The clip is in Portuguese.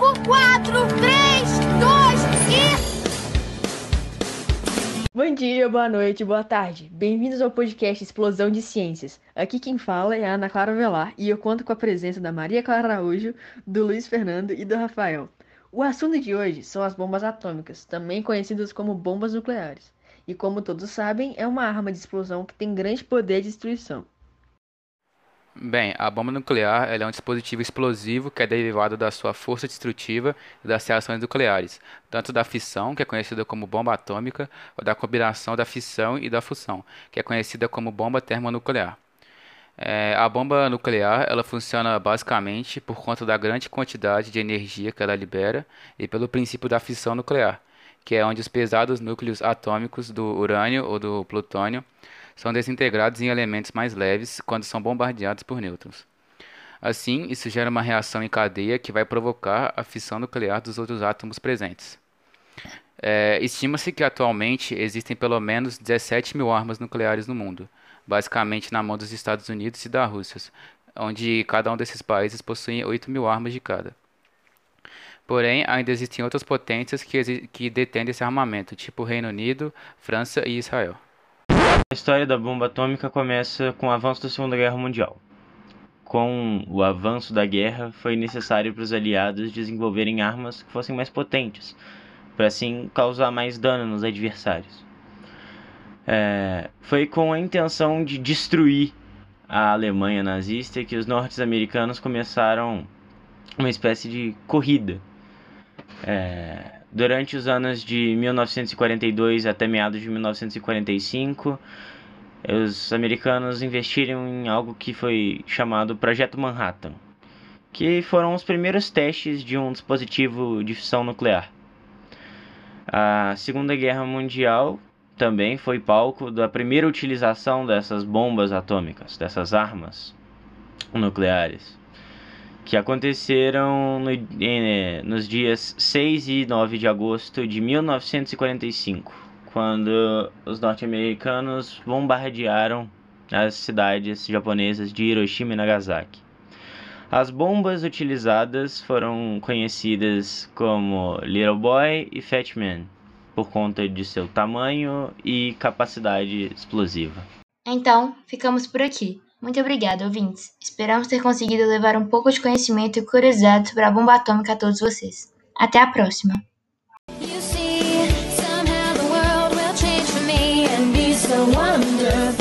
4, 3, 2 e. Bom dia, boa noite, boa tarde. Bem-vindos ao podcast Explosão de Ciências. Aqui quem fala é a Ana Clara Velar e eu conto com a presença da Maria Clara Araújo, do Luiz Fernando e do Rafael. O assunto de hoje são as bombas atômicas, também conhecidas como bombas nucleares. E como todos sabem, é uma arma de explosão que tem grande poder de destruição. Bem, a bomba nuclear é um dispositivo explosivo que é derivado da sua força destrutiva e das reações nucleares, tanto da fissão, que é conhecida como bomba atômica, ou da combinação da fissão e da fusão, que é conhecida como bomba termonuclear. É, a bomba nuclear ela funciona basicamente por conta da grande quantidade de energia que ela libera e pelo princípio da fissão nuclear, que é onde os pesados núcleos atômicos do urânio ou do plutônio são desintegrados em elementos mais leves quando são bombardeados por nêutrons. Assim, isso gera uma reação em cadeia que vai provocar a fissão nuclear dos outros átomos presentes. É, Estima-se que atualmente existem pelo menos 17 mil armas nucleares no mundo, basicamente na mão dos Estados Unidos e da Rússia, onde cada um desses países possui 8 mil armas de cada. Porém, ainda existem outras potências que, que detêm esse armamento, tipo Reino Unido, França e Israel. A história da bomba atômica começa com o avanço da Segunda Guerra Mundial. Com o avanço da guerra, foi necessário para os aliados desenvolverem armas que fossem mais potentes, para assim causar mais dano nos adversários. É, foi com a intenção de destruir a Alemanha nazista que os norte-americanos começaram uma espécie de corrida é, durante os anos de 1942 até meados de 1945, os americanos investiram em algo que foi chamado Projeto Manhattan, que foram os primeiros testes de um dispositivo de fissão nuclear. A Segunda Guerra Mundial também foi palco da primeira utilização dessas bombas atômicas, dessas armas nucleares que aconteceram no, eh, nos dias 6 e 9 de agosto de 1945, quando os norte-americanos bombardearam as cidades japonesas de Hiroshima e Nagasaki. As bombas utilizadas foram conhecidas como Little Boy e Fat Man, por conta de seu tamanho e capacidade explosiva. Então, ficamos por aqui. Muito obrigada, ouvintes. Esperamos ter conseguido levar um pouco de conhecimento e curiosidade sobre a bomba atômica a todos vocês. Até a próxima! wonderful